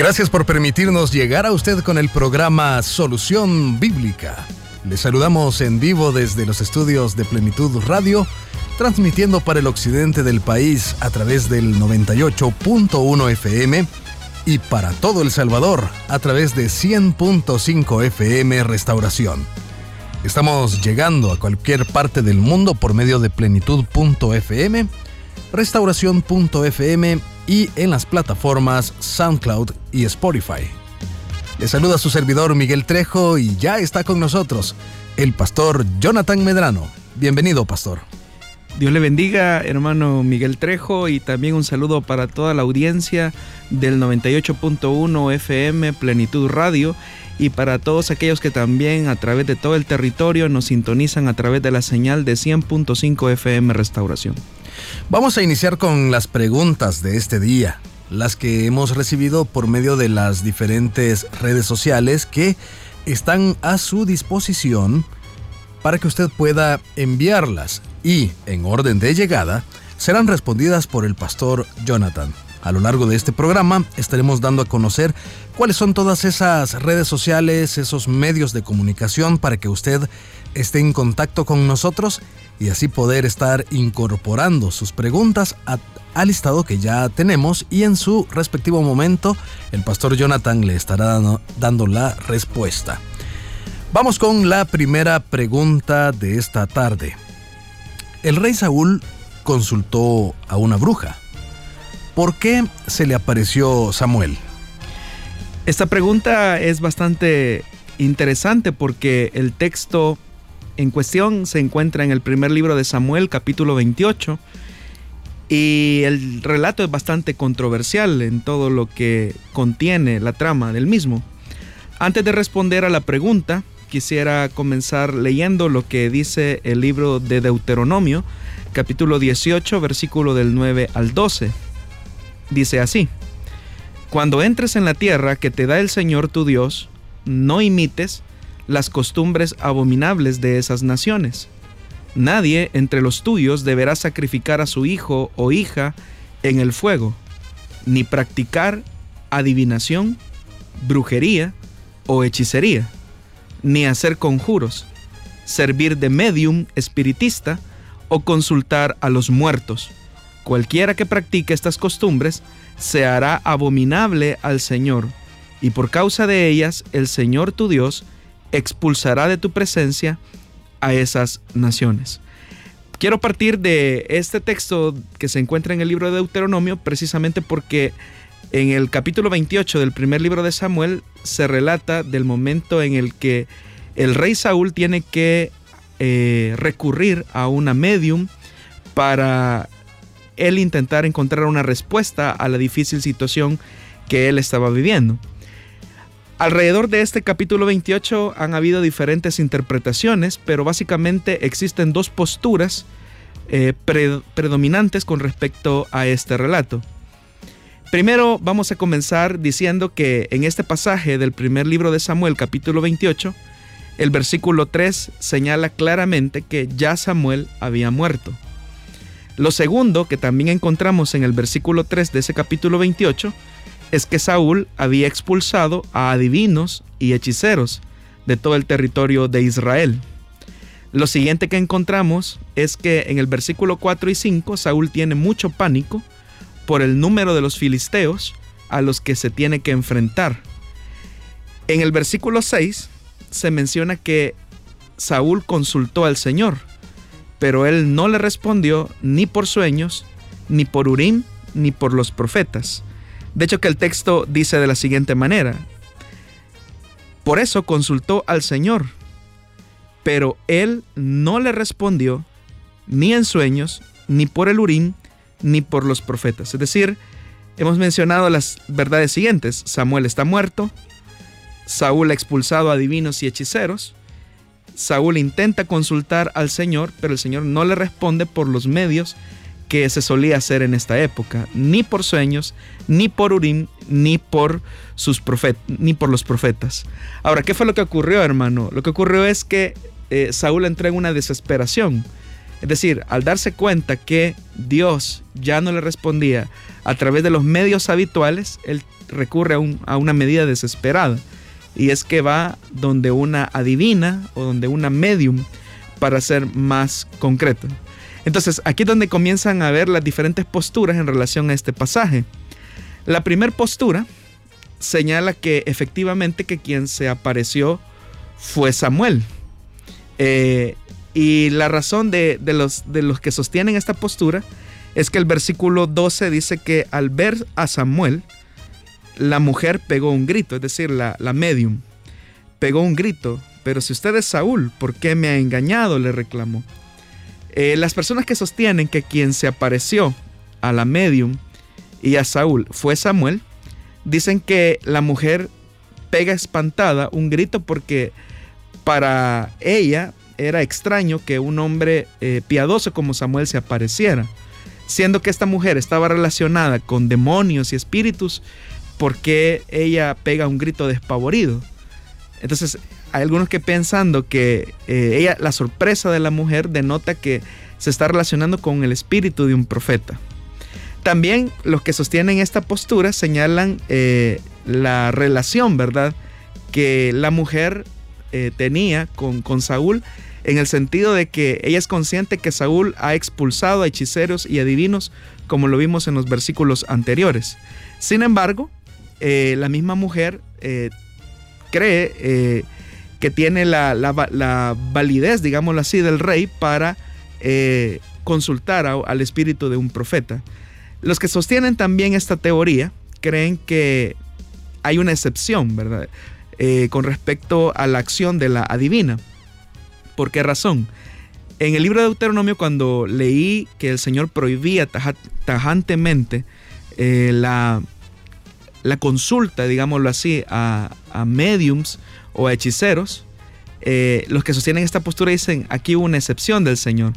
Gracias por permitirnos llegar a usted con el programa Solución Bíblica. Le saludamos en vivo desde los estudios de Plenitud Radio, transmitiendo para el occidente del país a través del 98.1 FM y para todo El Salvador a través de 100.5 FM Restauración. Estamos llegando a cualquier parte del mundo por medio de plenitud.fm, restauración.fm y en las plataformas SoundCloud y Spotify. Le saluda su servidor Miguel Trejo y ya está con nosotros el pastor Jonathan Medrano. Bienvenido, pastor. Dios le bendiga, hermano Miguel Trejo, y también un saludo para toda la audiencia del 98.1 FM Plenitud Radio y para todos aquellos que también a través de todo el territorio nos sintonizan a través de la señal de 100.5 FM Restauración. Vamos a iniciar con las preguntas de este día, las que hemos recibido por medio de las diferentes redes sociales que están a su disposición para que usted pueda enviarlas y, en orden de llegada, serán respondidas por el pastor Jonathan. A lo largo de este programa estaremos dando a conocer cuáles son todas esas redes sociales, esos medios de comunicación para que usted esté en contacto con nosotros y así poder estar incorporando sus preguntas al listado que ya tenemos y en su respectivo momento el pastor Jonathan le estará dando la respuesta. Vamos con la primera pregunta de esta tarde. El rey Saúl consultó a una bruja. ¿Por qué se le apareció Samuel? Esta pregunta es bastante interesante porque el texto en cuestión se encuentra en el primer libro de Samuel, capítulo 28, y el relato es bastante controversial en todo lo que contiene la trama del mismo. Antes de responder a la pregunta, quisiera comenzar leyendo lo que dice el libro de Deuteronomio, capítulo 18, versículo del 9 al 12. Dice así, Cuando entres en la tierra que te da el Señor tu Dios, no imites las costumbres abominables de esas naciones. Nadie entre los tuyos deberá sacrificar a su hijo o hija en el fuego, ni practicar adivinación, brujería o hechicería, ni hacer conjuros, servir de medium espiritista o consultar a los muertos. Cualquiera que practique estas costumbres se hará abominable al Señor, y por causa de ellas el Señor tu Dios expulsará de tu presencia a esas naciones. Quiero partir de este texto que se encuentra en el libro de Deuteronomio precisamente porque en el capítulo 28 del primer libro de Samuel se relata del momento en el que el rey Saúl tiene que eh, recurrir a una medium para él intentar encontrar una respuesta a la difícil situación que él estaba viviendo. Alrededor de este capítulo 28 han habido diferentes interpretaciones, pero básicamente existen dos posturas eh, predominantes con respecto a este relato. Primero vamos a comenzar diciendo que en este pasaje del primer libro de Samuel, capítulo 28, el versículo 3 señala claramente que ya Samuel había muerto. Lo segundo que también encontramos en el versículo 3 de ese capítulo 28 es que Saúl había expulsado a adivinos y hechiceros de todo el territorio de Israel. Lo siguiente que encontramos es que en el versículo 4 y 5 Saúl tiene mucho pánico por el número de los filisteos a los que se tiene que enfrentar. En el versículo 6 se menciona que Saúl consultó al Señor, pero él no le respondió ni por sueños, ni por Urim, ni por los profetas. De hecho que el texto dice de la siguiente manera, por eso consultó al Señor pero él no le respondió ni en sueños, ni por el Urim, ni por los profetas. Es decir, hemos mencionado las verdades siguientes. Samuel está muerto, Saúl ha expulsado a divinos y hechiceros, Saúl intenta consultar al Señor, pero el Señor no le responde por los medios que se solía hacer en esta época, ni por sueños, ni por Urim, ni por sus ni por los profetas. Ahora, ¿qué fue lo que ocurrió, hermano? Lo que ocurrió es que eh, Saúl entró en una desesperación. Es decir, al darse cuenta que Dios ya no le respondía a través de los medios habituales, él recurre a una medida desesperada. Y es que va donde una adivina o donde una medium para ser más concreto. Entonces, aquí es donde comienzan a ver las diferentes posturas en relación a este pasaje. La primera postura señala que efectivamente que quien se apareció fue Samuel. Eh, y la razón de, los, de los que sostienen esta postura es que el versículo 12 dice que al ver a Samuel, la mujer pegó un grito, es decir, la, la medium pegó un grito. Pero si usted es Saúl, ¿por qué me ha engañado? le reclamó. Eh, las personas que sostienen que quien se apareció a la medium y a Saúl fue Samuel, dicen que la mujer pega espantada un grito porque para ella era extraño que un hombre eh, piadoso como Samuel se apareciera. Siendo que esta mujer estaba relacionada con demonios y espíritus, ¿por qué ella pega un grito despavorido? Entonces, hay algunos que pensando que eh, ella, la sorpresa de la mujer denota que se está relacionando con el espíritu de un profeta. También los que sostienen esta postura señalan eh, la relación, ¿verdad?, que la mujer eh, tenía con, con Saúl en el sentido de que ella es consciente que Saúl ha expulsado a hechiceros y adivinos, como lo vimos en los versículos anteriores. Sin embargo, la misma mujer cree que tiene la, validez, digámoslo así, del rey para eh, consultar al espíritu de un profeta. Los que sostienen también esta teoría creen que hay una excepción, ¿verdad? Eh, con respecto a la acción de la adivina. ¿Por qué razón? En el libro de Deuteronomio, cuando leí que el Señor prohibía tajantemente eh, la, la, consulta, digámoslo así, a, a mediums o hechiceros, eh, los que sostienen esta postura dicen, aquí hubo una excepción del Señor,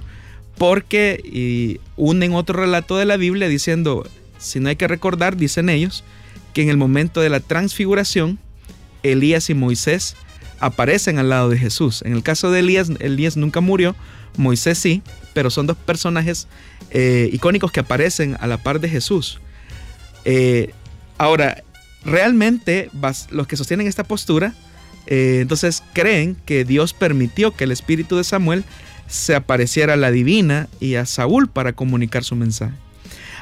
porque y unen otro relato de la Biblia diciendo, si no hay que recordar, dicen ellos, que en el momento de la transfiguración, Elías y Moisés aparecen al lado de Jesús. En el caso de Elías, Elías nunca murió, Moisés sí, pero son dos personajes eh, icónicos que aparecen a la par de Jesús. Eh, ahora, realmente los que sostienen esta postura eh, entonces creen que Dios permitió que el espíritu de Samuel se apareciera a la divina y a Saúl para comunicar su mensaje.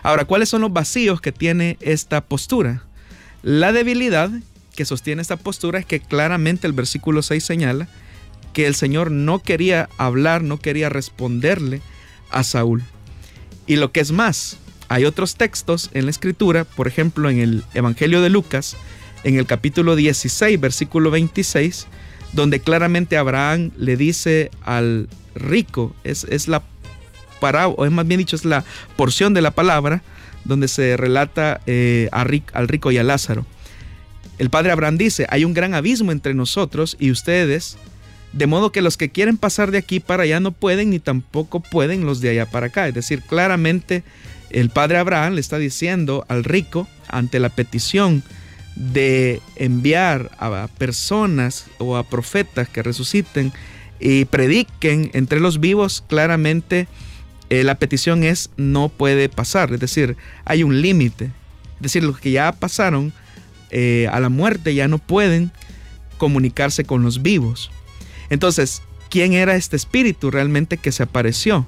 Ahora, ¿cuáles son los vacíos que tiene esta postura? La debilidad que sostiene esta postura es que claramente el versículo 6 señala que el Señor no quería hablar, no quería responderle a Saúl. Y lo que es más, hay otros textos en la escritura, por ejemplo en el Evangelio de Lucas, en el capítulo 16, versículo 26, donde claramente Abraham le dice al rico, es, es la parábola, o es más bien dicho, es la porción de la palabra donde se relata eh, al rico y a Lázaro. El padre Abraham dice, hay un gran abismo entre nosotros y ustedes, de modo que los que quieren pasar de aquí para allá no pueden, ni tampoco pueden los de allá para acá. Es decir, claramente el padre Abraham le está diciendo al rico, ante la petición de enviar a personas o a profetas que resuciten y prediquen entre los vivos, claramente eh, la petición es no puede pasar, es decir, hay un límite. Es decir, los que ya pasaron eh, a la muerte ya no pueden comunicarse con los vivos. Entonces, ¿quién era este espíritu realmente que se apareció?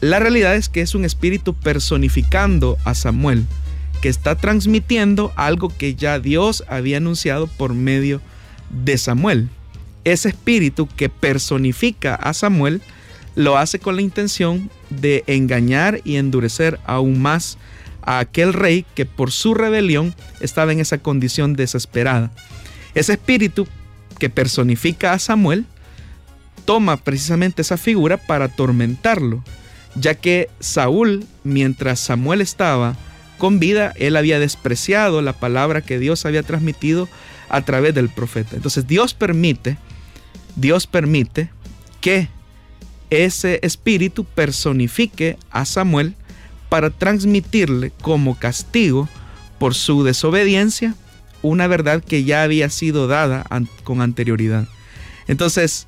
La realidad es que es un espíritu personificando a Samuel que está transmitiendo algo que ya Dios había anunciado por medio de Samuel. Ese espíritu que personifica a Samuel lo hace con la intención de engañar y endurecer aún más a aquel rey que por su rebelión estaba en esa condición desesperada. Ese espíritu que personifica a Samuel toma precisamente esa figura para atormentarlo, ya que Saúl, mientras Samuel estaba con vida, él había despreciado la palabra que Dios había transmitido a través del profeta. Entonces Dios permite, Dios permite que ese espíritu personifique a Samuel para transmitirle como castigo por su desobediencia una verdad que ya había sido dada con anterioridad. Entonces,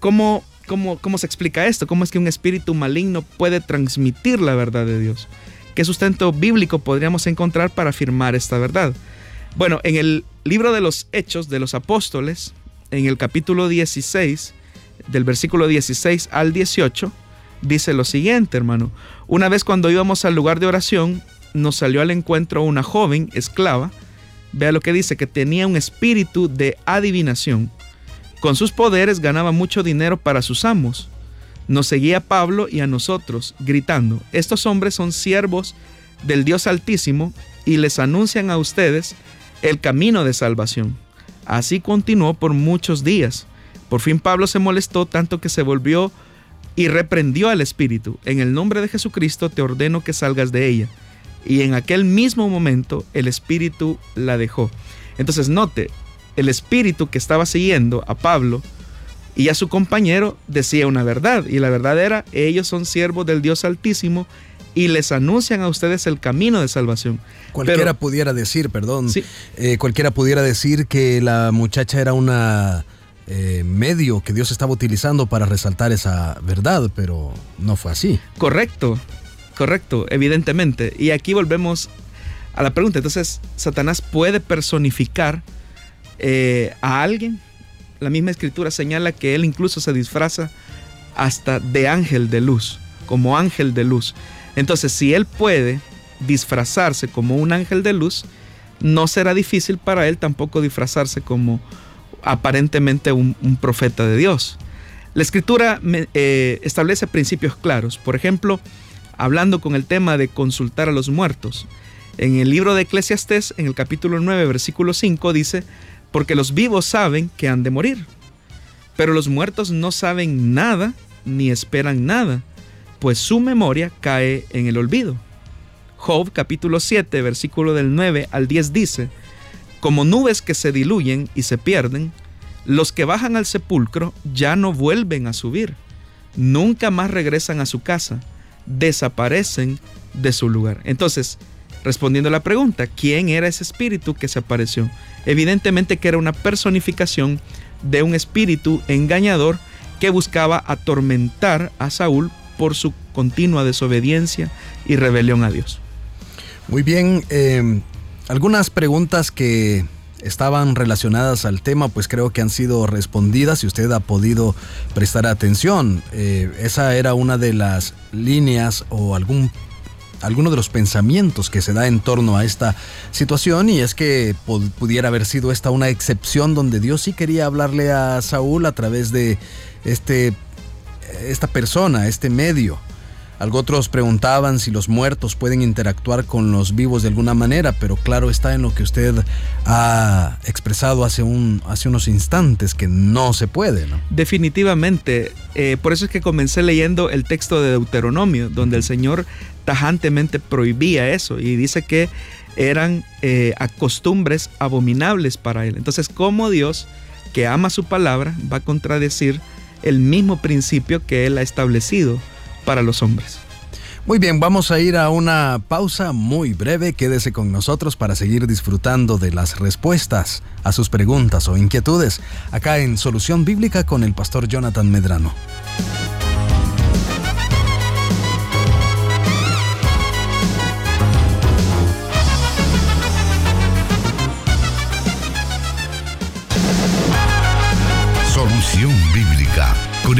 ¿cómo, cómo, cómo se explica esto? ¿Cómo es que un espíritu maligno puede transmitir la verdad de Dios? ¿Qué sustento bíblico podríamos encontrar para afirmar esta verdad? Bueno, en el libro de los Hechos de los Apóstoles, en el capítulo 16, del versículo 16 al 18, dice lo siguiente, hermano. Una vez cuando íbamos al lugar de oración, nos salió al encuentro una joven esclava, vea lo que dice, que tenía un espíritu de adivinación. Con sus poderes ganaba mucho dinero para sus amos. Nos seguía Pablo y a nosotros, gritando, estos hombres son siervos del Dios Altísimo y les anuncian a ustedes el camino de salvación. Así continuó por muchos días. Por fin Pablo se molestó tanto que se volvió y reprendió al espíritu. En el nombre de Jesucristo te ordeno que salgas de ella. Y en aquel mismo momento el espíritu la dejó. Entonces note, el espíritu que estaba siguiendo a Pablo y a su compañero decía una verdad. Y la verdad era, ellos son siervos del Dios Altísimo y les anuncian a ustedes el camino de salvación. Cualquiera pudiera decir, perdón, eh, cualquiera pudiera decir que la muchacha era una eh, medio que Dios estaba utilizando para resaltar esa verdad, pero no fue así. Correcto, correcto, evidentemente. Y aquí volvemos a la pregunta. Entonces, Satanás puede personificar eh, a alguien. La misma escritura señala que él incluso se disfraza hasta de ángel de luz, como ángel de luz. Entonces, si él puede disfrazarse como un ángel de luz, no será difícil para él tampoco disfrazarse como aparentemente un, profeta de Dios. La escritura eh, establece principios claros. Por ejemplo, hablando con el tema de consultar a los muertos. En el libro de Eclesiastés, en el capítulo 9, versículo 5, dice, porque los vivos saben que han de morir, pero los muertos no saben nada ni esperan nada, pues su memoria cae en el olvido. Job capítulo 7, versículo del 9 al 10 dice, como nubes que se diluyen y se pierden, los que bajan al sepulcro ya no vuelven a subir, nunca más regresan a su casa, desaparecen de su lugar. Entonces, respondiendo a la pregunta, ¿quién era ese espíritu que se apareció? Evidentemente que era una personificación de un espíritu engañador que buscaba atormentar a Saúl por su continua desobediencia y rebelión a Dios. Muy bien, eh, algunas preguntas que estaban relacionadas al tema, pues creo que han sido respondidas y usted ha podido prestar atención. Eh, esa era una de las líneas o algún alguno de los pensamientos que se da en torno a esta situación y es que pudiera haber sido esta una excepción donde Dios sí quería hablarle a Saúl a través de este esta persona, este medio. Algo otros preguntaban si los muertos pueden interactuar con los vivos de alguna manera, pero claro está en lo que usted ha expresado hace, un, hace unos instantes, que no se puede. ¿no? Definitivamente. Eh, por eso es que comencé leyendo el texto de Deuteronomio, donde el Señor tajantemente prohibía eso y dice que eran eh, costumbres abominables para él. Entonces, ¿cómo Dios, que ama su palabra, va a contradecir el mismo principio que él ha establecido? para los hombres. Muy bien, vamos a ir a una pausa muy breve. Quédese con nosotros para seguir disfrutando de las respuestas a sus preguntas o inquietudes acá en Solución Bíblica con el pastor Jonathan Medrano.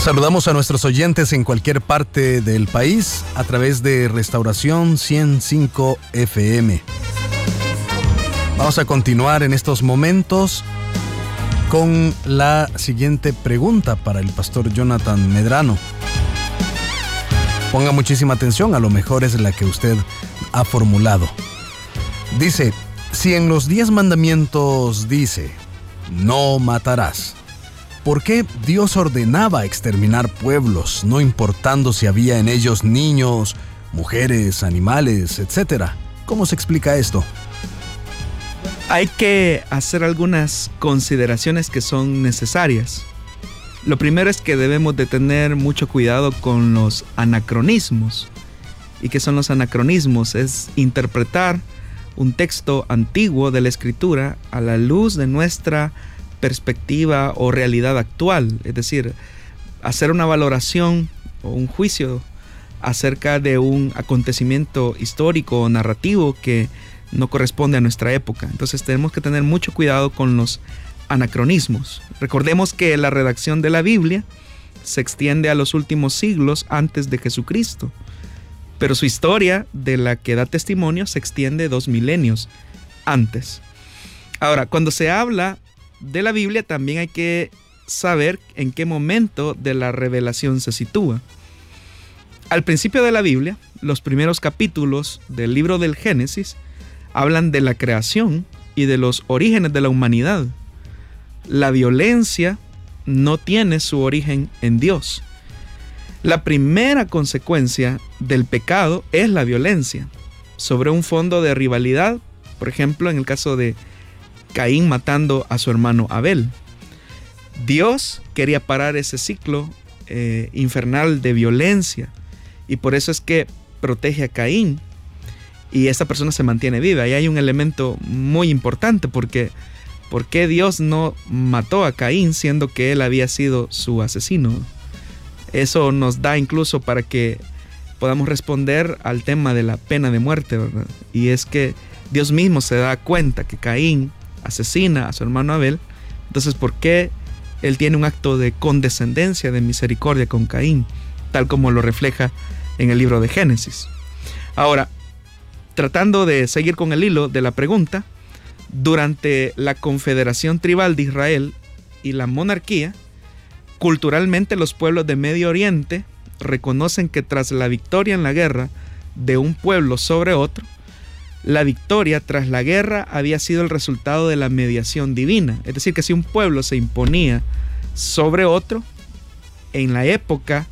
Saludamos a nuestros oyentes en cualquier parte del país a través de Restauración 105 FM. Vamos a continuar en estos momentos con la siguiente pregunta para el pastor Jonathan Medrano. Ponga muchísima atención, a lo mejor es la que usted ha formulado. Dice, si en los diez mandamientos dice, no matarás, ¿por qué Dios ordenaba exterminar pueblos, no importando si había en ellos niños, mujeres, animales, etcétera? ¿Cómo se explica esto? Hay que hacer algunas consideraciones que son necesarias. Lo primero es que debemos de tener mucho cuidado con los anacronismos. ¿Y qué son los anacronismos? Es interpretar un texto antiguo de la escritura a la luz de nuestra perspectiva o realidad actual. Es decir, hacer una valoración o un juicio acerca de un acontecimiento histórico o narrativo que no corresponde a nuestra época. Entonces tenemos que tener mucho cuidado con los anacronismos. Recordemos que la redacción de la Biblia se extiende a los últimos siglos antes de Jesucristo, pero su historia de la que da testimonio se extiende dos milenios antes. Ahora, cuando se habla de la Biblia también hay que saber en qué momento de la revelación se sitúa. Al principio de la Biblia, los primeros capítulos del libro del Génesis hablan de la creación y de los orígenes de la humanidad la violencia no tiene su origen en Dios. La primera consecuencia del pecado es la violencia, sobre un fondo de rivalidad, por ejemplo en el caso de Caín matando a su hermano Abel. Dios quería parar ese ciclo eh, infernal de violencia y por eso es que protege a Caín y esta persona se mantiene viva. Y hay un elemento muy importante porque ¿Por qué Dios no mató a Caín siendo que él había sido su asesino? Eso nos da incluso para que podamos responder al tema de la pena de muerte, ¿verdad? Y es que Dios mismo se da cuenta que Caín asesina a su hermano Abel, entonces ¿por qué él tiene un acto de condescendencia, de misericordia con Caín, tal como lo refleja en el libro de Génesis? Ahora, tratando de seguir con el hilo de la pregunta, durante la Confederación Tribal de Israel y la monarquía, culturalmente los pueblos de Medio Oriente reconocen que tras la victoria en la guerra de un pueblo sobre otro, la victoria tras la guerra había sido el resultado de la mediación divina. Es decir, que si un pueblo se imponía sobre otro, en la época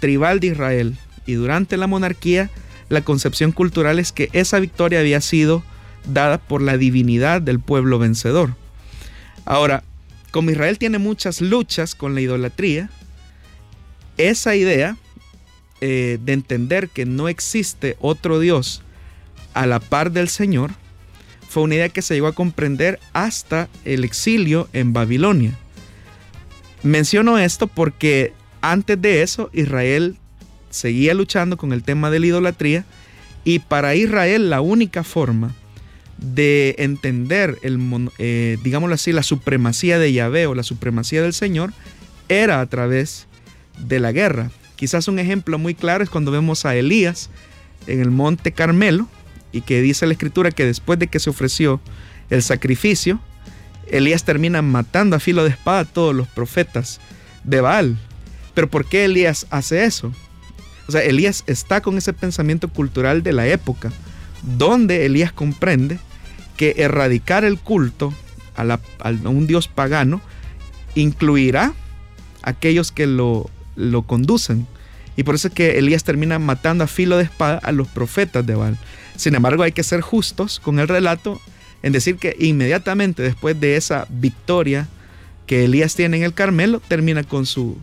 tribal de Israel y durante la monarquía, la concepción cultural es que esa victoria había sido dada por la divinidad del pueblo vencedor. Ahora, como Israel tiene muchas luchas con la idolatría, esa idea eh, de entender que no existe otro Dios a la par del Señor fue una idea que se llegó a comprender hasta el exilio en Babilonia. Menciono esto porque antes de eso Israel seguía luchando con el tema de la idolatría y para Israel la única forma de entender, el, eh, digámoslo así, la supremacía de Yahvé o la supremacía del Señor era a través de la guerra. Quizás un ejemplo muy claro es cuando vemos a Elías en el monte Carmelo y que dice la escritura que después de que se ofreció el sacrificio, Elías termina matando a filo de espada a todos los profetas de Baal. Pero ¿por qué Elías hace eso? O sea, Elías está con ese pensamiento cultural de la época, donde Elías comprende que erradicar el culto a, un dios pagano incluirá aquellos que lo, lo conducen. Y por eso es que Elías termina matando a filo de espada a los profetas de Baal. Sin embargo, hay que ser justos con el relato en decir que inmediatamente después de esa victoria que Elías tiene en el Carmelo, termina con, su,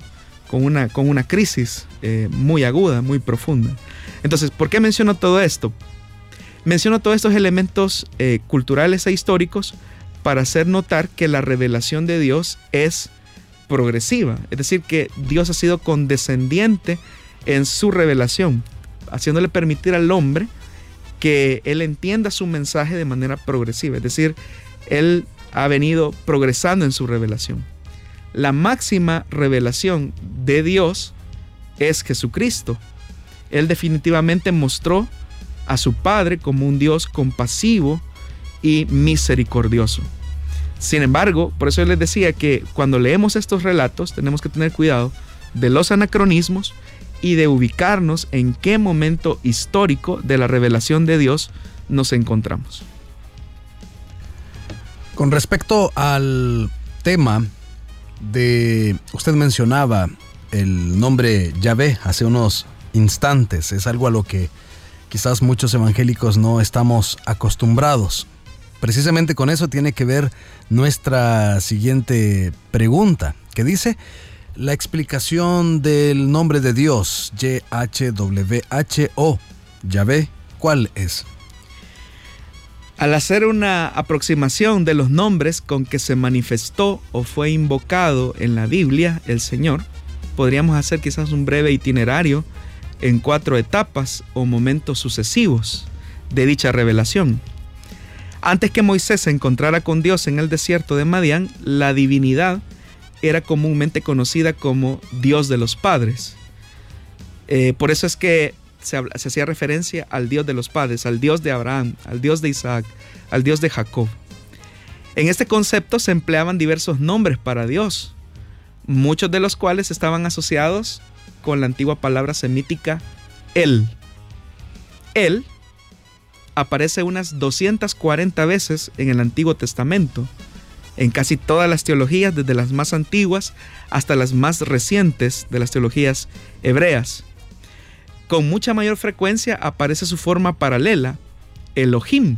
con, una, con una crisis eh, muy aguda, muy profunda. Entonces, ¿por qué menciono todo esto? Menciono todos estos elementos eh, culturales e históricos para hacer notar que la revelación de Dios es progresiva, es decir, que Dios ha sido condescendiente en su revelación, haciéndole permitir al hombre que él entienda su mensaje de manera progresiva, es decir, él ha venido progresando en su revelación. La máxima revelación de Dios es Jesucristo. Él definitivamente mostró a su Padre como un Dios compasivo y misericordioso. Sin embargo, por eso les decía que cuando leemos estos relatos tenemos que tener cuidado de los anacronismos y de ubicarnos en qué momento histórico de la revelación de Dios nos encontramos. Con respecto al tema de, usted mencionaba el nombre Yahvé hace unos instantes, es algo a lo que quizás muchos evangélicos no estamos acostumbrados. Precisamente con eso tiene que ver nuestra siguiente pregunta, que dice, la explicación del nombre de Dios, Y-H-W-H-O, Yahvé, ¿cuál es? Al hacer una aproximación de los nombres con que se manifestó o fue invocado en la Biblia el Señor, podríamos hacer quizás un breve itinerario en cuatro etapas o momentos sucesivos de dicha revelación. Antes que Moisés se encontrara con Dios en el desierto de Madián, la divinidad era comúnmente conocida como Dios de los padres. Eh, por eso es que se, hacía referencia al Dios de los padres, al Dios de Abraham, al Dios de Isaac, al Dios de Jacob. En este concepto se empleaban diversos nombres para Dios, muchos de los cuales estaban asociados con la antigua palabra semítica Él. Él aparece unas 240 veces en el Antiguo Testamento, en casi todas las teologías, desde las más antiguas hasta las más recientes de las teologías hebreas. Con mucha mayor frecuencia aparece su forma paralela, Elohim,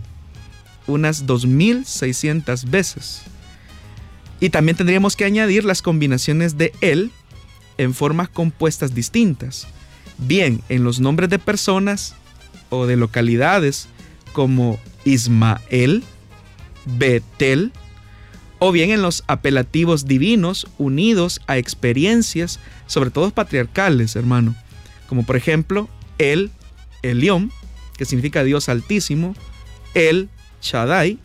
unas 2600 veces. Y también tendríamos que añadir las combinaciones de él en formas compuestas distintas, bien en los nombres de personas o de localidades como Ismael, Betel, o bien en los apelativos divinos unidos a experiencias, sobre todo patriarcales, hermano, como por ejemplo el Elión, que significa Dios altísimo, el Shaddai,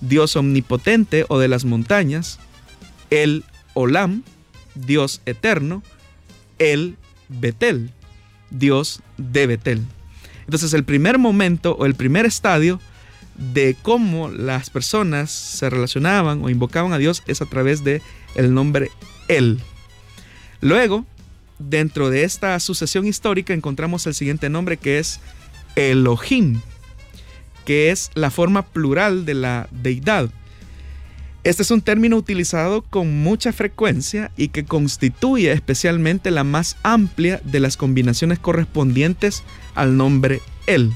Dios omnipotente o de las montañas, el Olam, Dios eterno, el Betel, Dios de Betel. Entonces el primer momento o el primer estadio de cómo las personas se relacionaban o invocaban a Dios es a través de el nombre Él. Luego, dentro de esta sucesión histórica encontramos el siguiente nombre que es Elohim, que es la forma plural de la deidad. Este es un término utilizado con mucha frecuencia y que constituye especialmente la más amplia de las combinaciones correspondientes al nombre Él.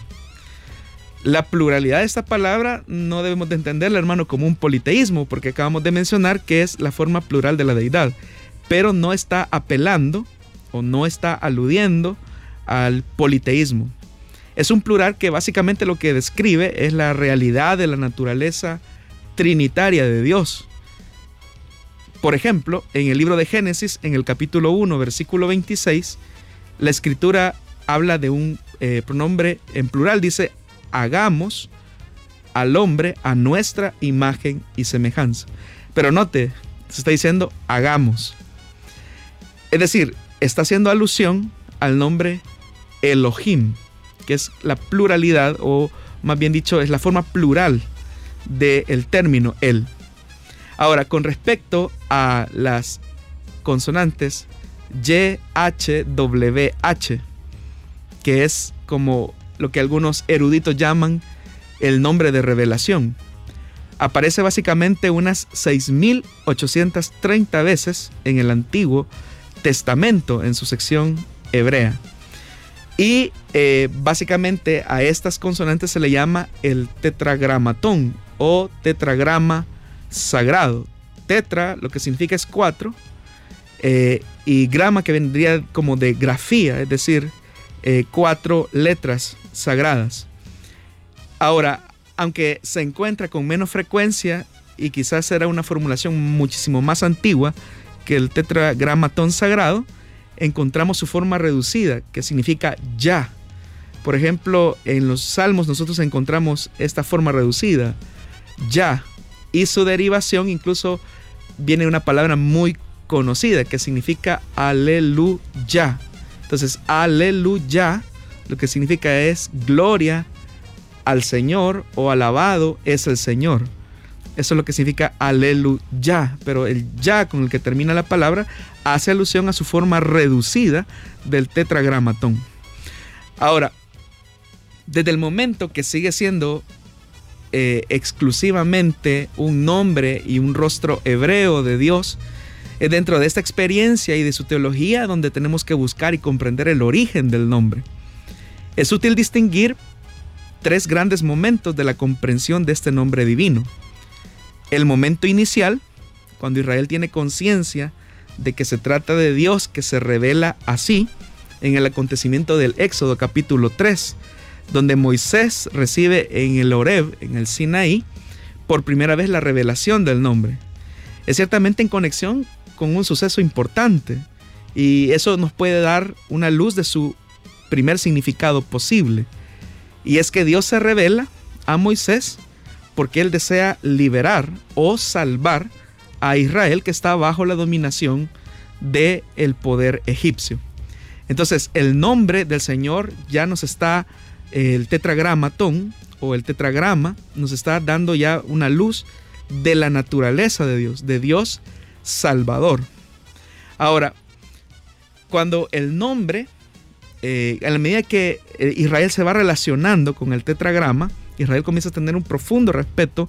La pluralidad de esta palabra no debemos de entenderla, hermano, como un politeísmo, porque acabamos de mencionar que es la forma plural de la deidad, pero no está apelando o no está aludiendo al politeísmo. Es un plural que básicamente lo que describe es la realidad de la naturaleza trinitaria de Dios. Por ejemplo, en el libro de Génesis, en el capítulo 1, versículo 26, la escritura habla de un eh, pronombre en plural, dice, hagamos al hombre a nuestra imagen y semejanza. Pero note, se está diciendo hagamos. Es decir, está haciendo alusión al nombre Elohim, que es la pluralidad, o más bien dicho, es la forma plural del término él. Ahora, con respecto a las consonantes Y, H, W, H, que es como lo que algunos eruditos llaman el nombre de revelación, aparece básicamente unas 6.830 veces en el Antiguo Testamento en su sección hebrea. Y eh, básicamente a estas consonantes se le llama el tetragramatón o tetragrama sagrado. Tetra lo que significa es cuatro eh, y grama que vendría como de grafía, es decir, eh, cuatro letras sagradas. Ahora, aunque se encuentra con menos frecuencia y quizás era una formulación muchísimo más antigua que el tetragramatón sagrado, encontramos su forma reducida, que significa ya. Por ejemplo, en los salmos nosotros encontramos esta forma reducida, ya. Y su derivación incluso viene una palabra muy conocida que significa aleluya. Entonces, aleluya lo que significa es gloria al Señor o alabado es el Señor. Eso es lo que significa aleluya, pero el ya con el que termina la palabra hace alusión a su forma reducida del tetragramatón. Ahora, desde el momento que sigue siendo eh, exclusivamente un nombre y un rostro hebreo de Dios, es dentro de esta experiencia y de su teología donde tenemos que buscar y comprender el origen del nombre. Es útil distinguir tres grandes momentos de la comprensión de este nombre divino. El momento inicial, cuando Israel tiene conciencia de que se trata de Dios que se revela así, en el acontecimiento del Éxodo capítulo 3, donde Moisés recibe en el Horeb, en el Sinaí, por primera vez la revelación del nombre. Es ciertamente en conexión con un suceso importante y eso nos puede dar una luz de su primer significado posible. Y es que Dios se revela a Moisés porque él desea liberar o salvar a Israel que está bajo la dominación del el poder egipcio. Entonces, el nombre del Señor ya nos está, el tetragramatón o el tetragrama, nos está dando ya una luz de la naturaleza de Dios, de Dios Salvador. Ahora, cuando el nombre, eh, a la medida que eh, Israel se va relacionando con el tetragrama, Israel comienza a tener un profundo respeto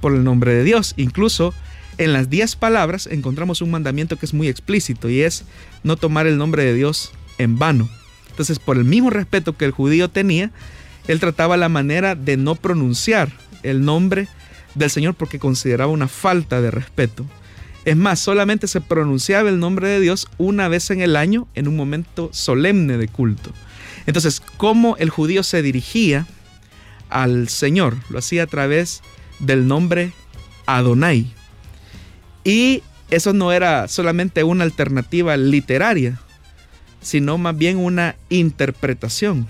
por el nombre de Dios. Incluso en las diez palabras encontramos un mandamiento que es muy explícito y es no tomar el nombre de Dios en vano. Entonces, por el mismo respeto que el judío tenía, él trataba la manera de no pronunciar el nombre del Señor porque consideraba una falta de respeto. Es más, solamente se pronunciaba el nombre de Dios una vez en el año en un momento solemne de culto. Entonces, ¿cómo el judío se dirigía al Señor? Lo hacía a través del nombre Adonai. Y eso no era solamente una alternativa literaria, sino más bien una interpretación.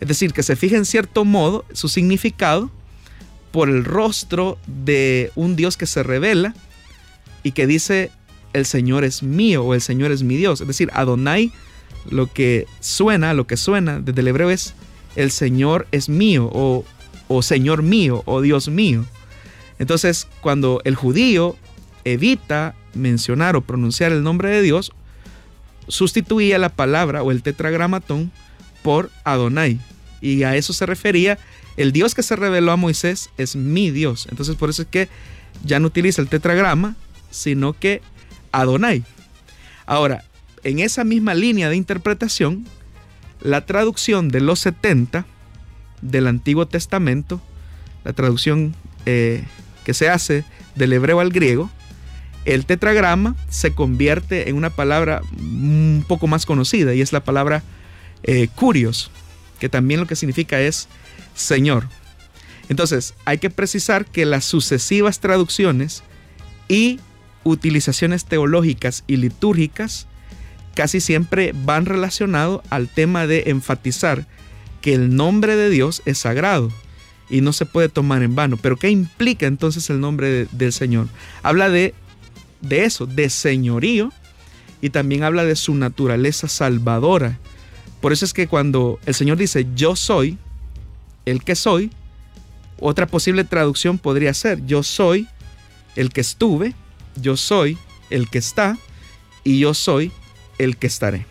Es decir, que se fije en cierto modo su significado por el rostro de un Dios que se revela y que dice el Señor es mío o el Señor es mi Dios. Es decir, Adonai, lo que suena, lo que suena desde el hebreo es el Señor es mío o, o Señor mío o Dios mío. Entonces, cuando el judío evita mencionar o pronunciar el nombre de Dios, sustituía la palabra o el tetragramatón por Adonai. Y a eso se refería, el Dios que se reveló a Moisés es mi Dios. Entonces por eso es que ya no utiliza el tetragrama, sino que Adonai. Ahora, en esa misma línea de interpretación, la traducción de los 70 del Antiguo Testamento, la traducción eh, que se hace del hebreo al griego, el tetragrama se convierte en una palabra un poco más conocida y es la palabra eh, curios, que también lo que significa es Señor. Entonces, hay que precisar que las sucesivas traducciones y utilizaciones teológicas y litúrgicas casi siempre van relacionados al tema de enfatizar que el nombre de Dios es sagrado y no se puede tomar en vano. Pero ¿qué implica entonces el nombre del Señor? Habla de de eso, de señorío, y también habla de su naturaleza salvadora. Por eso es que cuando el Señor dice yo soy, el que soy, otra posible traducción podría ser yo soy el que estuve, yo soy el que está y yo soy el que estaré.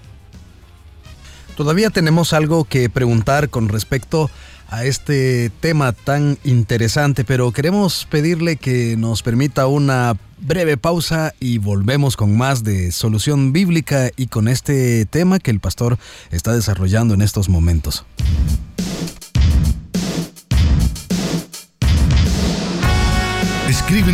Todavía tenemos algo que preguntar con respecto a este tema tan interesante, pero queremos pedirle que nos permita una breve pausa y volvemos con más de solución bíblica y con este tema que el pastor está desarrollando en estos momentos.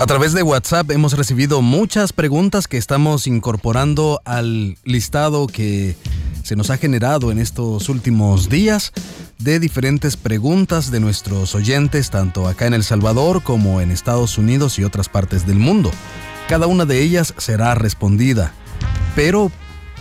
A través de WhatsApp hemos recibido muchas preguntas que estamos incorporando al listado que se nos ha generado en estos últimos días de diferentes preguntas de nuestros oyentes, tanto acá en El Salvador como en Estados Unidos y otras partes del mundo. Cada una de ellas será respondida, pero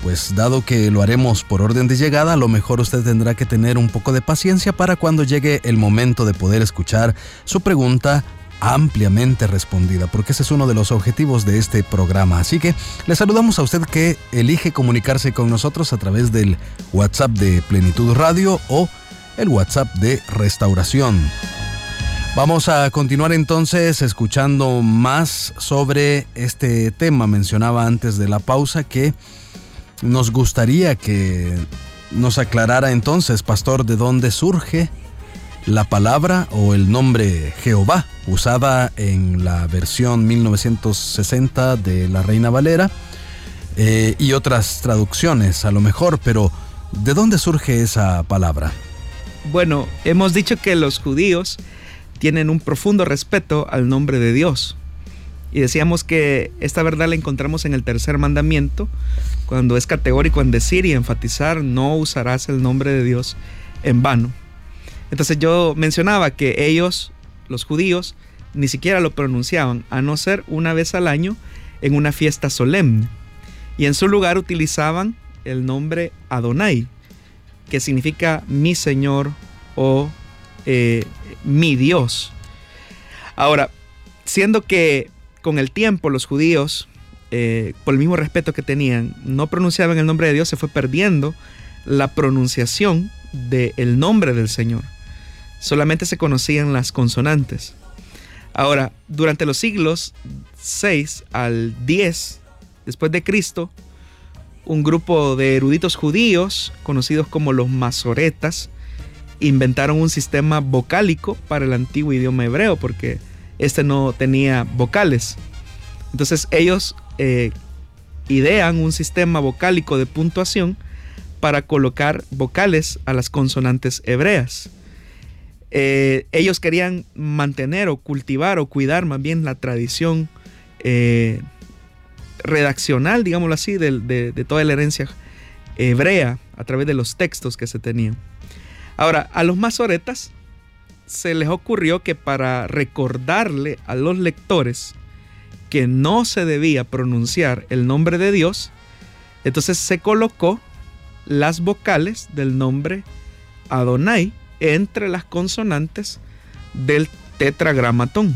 pues dado que lo haremos por orden de llegada, a lo mejor usted tendrá que tener un poco de paciencia para cuando llegue el momento de poder escuchar su pregunta ampliamente respondida, porque ese es uno de los objetivos de este programa. Así que le saludamos a usted que elige comunicarse con nosotros a través del WhatsApp de Plenitud Radio o el WhatsApp de Restauración. Vamos a continuar entonces escuchando más sobre este tema. Mencionaba antes de la pausa que nos gustaría que nos aclarara entonces, pastor, de dónde surge la palabra o el nombre Jehová, usada en la versión 1960 de la Reina Valera eh, y otras traducciones a lo mejor, pero ¿de dónde surge esa palabra? Bueno, hemos dicho que los judíos tienen un profundo respeto al nombre de Dios. Y decíamos que esta verdad la encontramos en el tercer mandamiento, cuando es categórico en decir y enfatizar, no usarás el nombre de Dios en vano. Entonces yo mencionaba que ellos, los judíos, ni siquiera lo pronunciaban, a no ser una vez al año en una fiesta solemne. Y en su lugar utilizaban el nombre Adonai, que significa mi Señor o eh, mi Dios. Ahora, siendo que con el tiempo los judíos, eh, por el mismo respeto que tenían, no pronunciaban el nombre de Dios, se fue perdiendo la pronunciación del nombre del Señor solamente se conocían las consonantes. Ahora, durante los siglos 6 al 10 después de Cristo, un grupo de eruditos judíos, conocidos como los masoretas, inventaron un sistema vocálico para el antiguo idioma hebreo, porque este no tenía vocales. Entonces ellos eh, idean un sistema vocálico de puntuación para colocar vocales a las consonantes hebreas. Eh, ellos querían mantener o cultivar o cuidar más bien la tradición eh, redaccional, digámoslo así, de, toda la herencia hebrea a través de los textos que se tenían. Ahora, a los masoretas se les ocurrió que para recordarle a los lectores que no se debía pronunciar el nombre de Dios, entonces se colocó las vocales del nombre Adonai entre las consonantes del tetragramatón.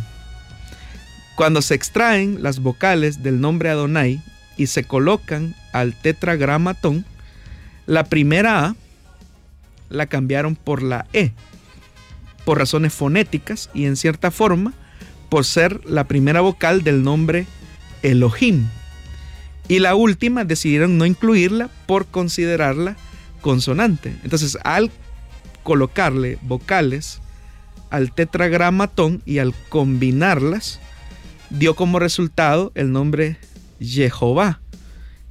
Cuando se extraen las vocales del nombre Adonai y se colocan al tetragramatón, la primera A la cambiaron por la E, por razones fonéticas y en cierta forma por ser la primera vocal del nombre Elohim. Y la última decidieron no incluirla por considerarla consonante. Entonces, al colocarle vocales al tetragramatón y al combinarlas dio como resultado el nombre Jehová,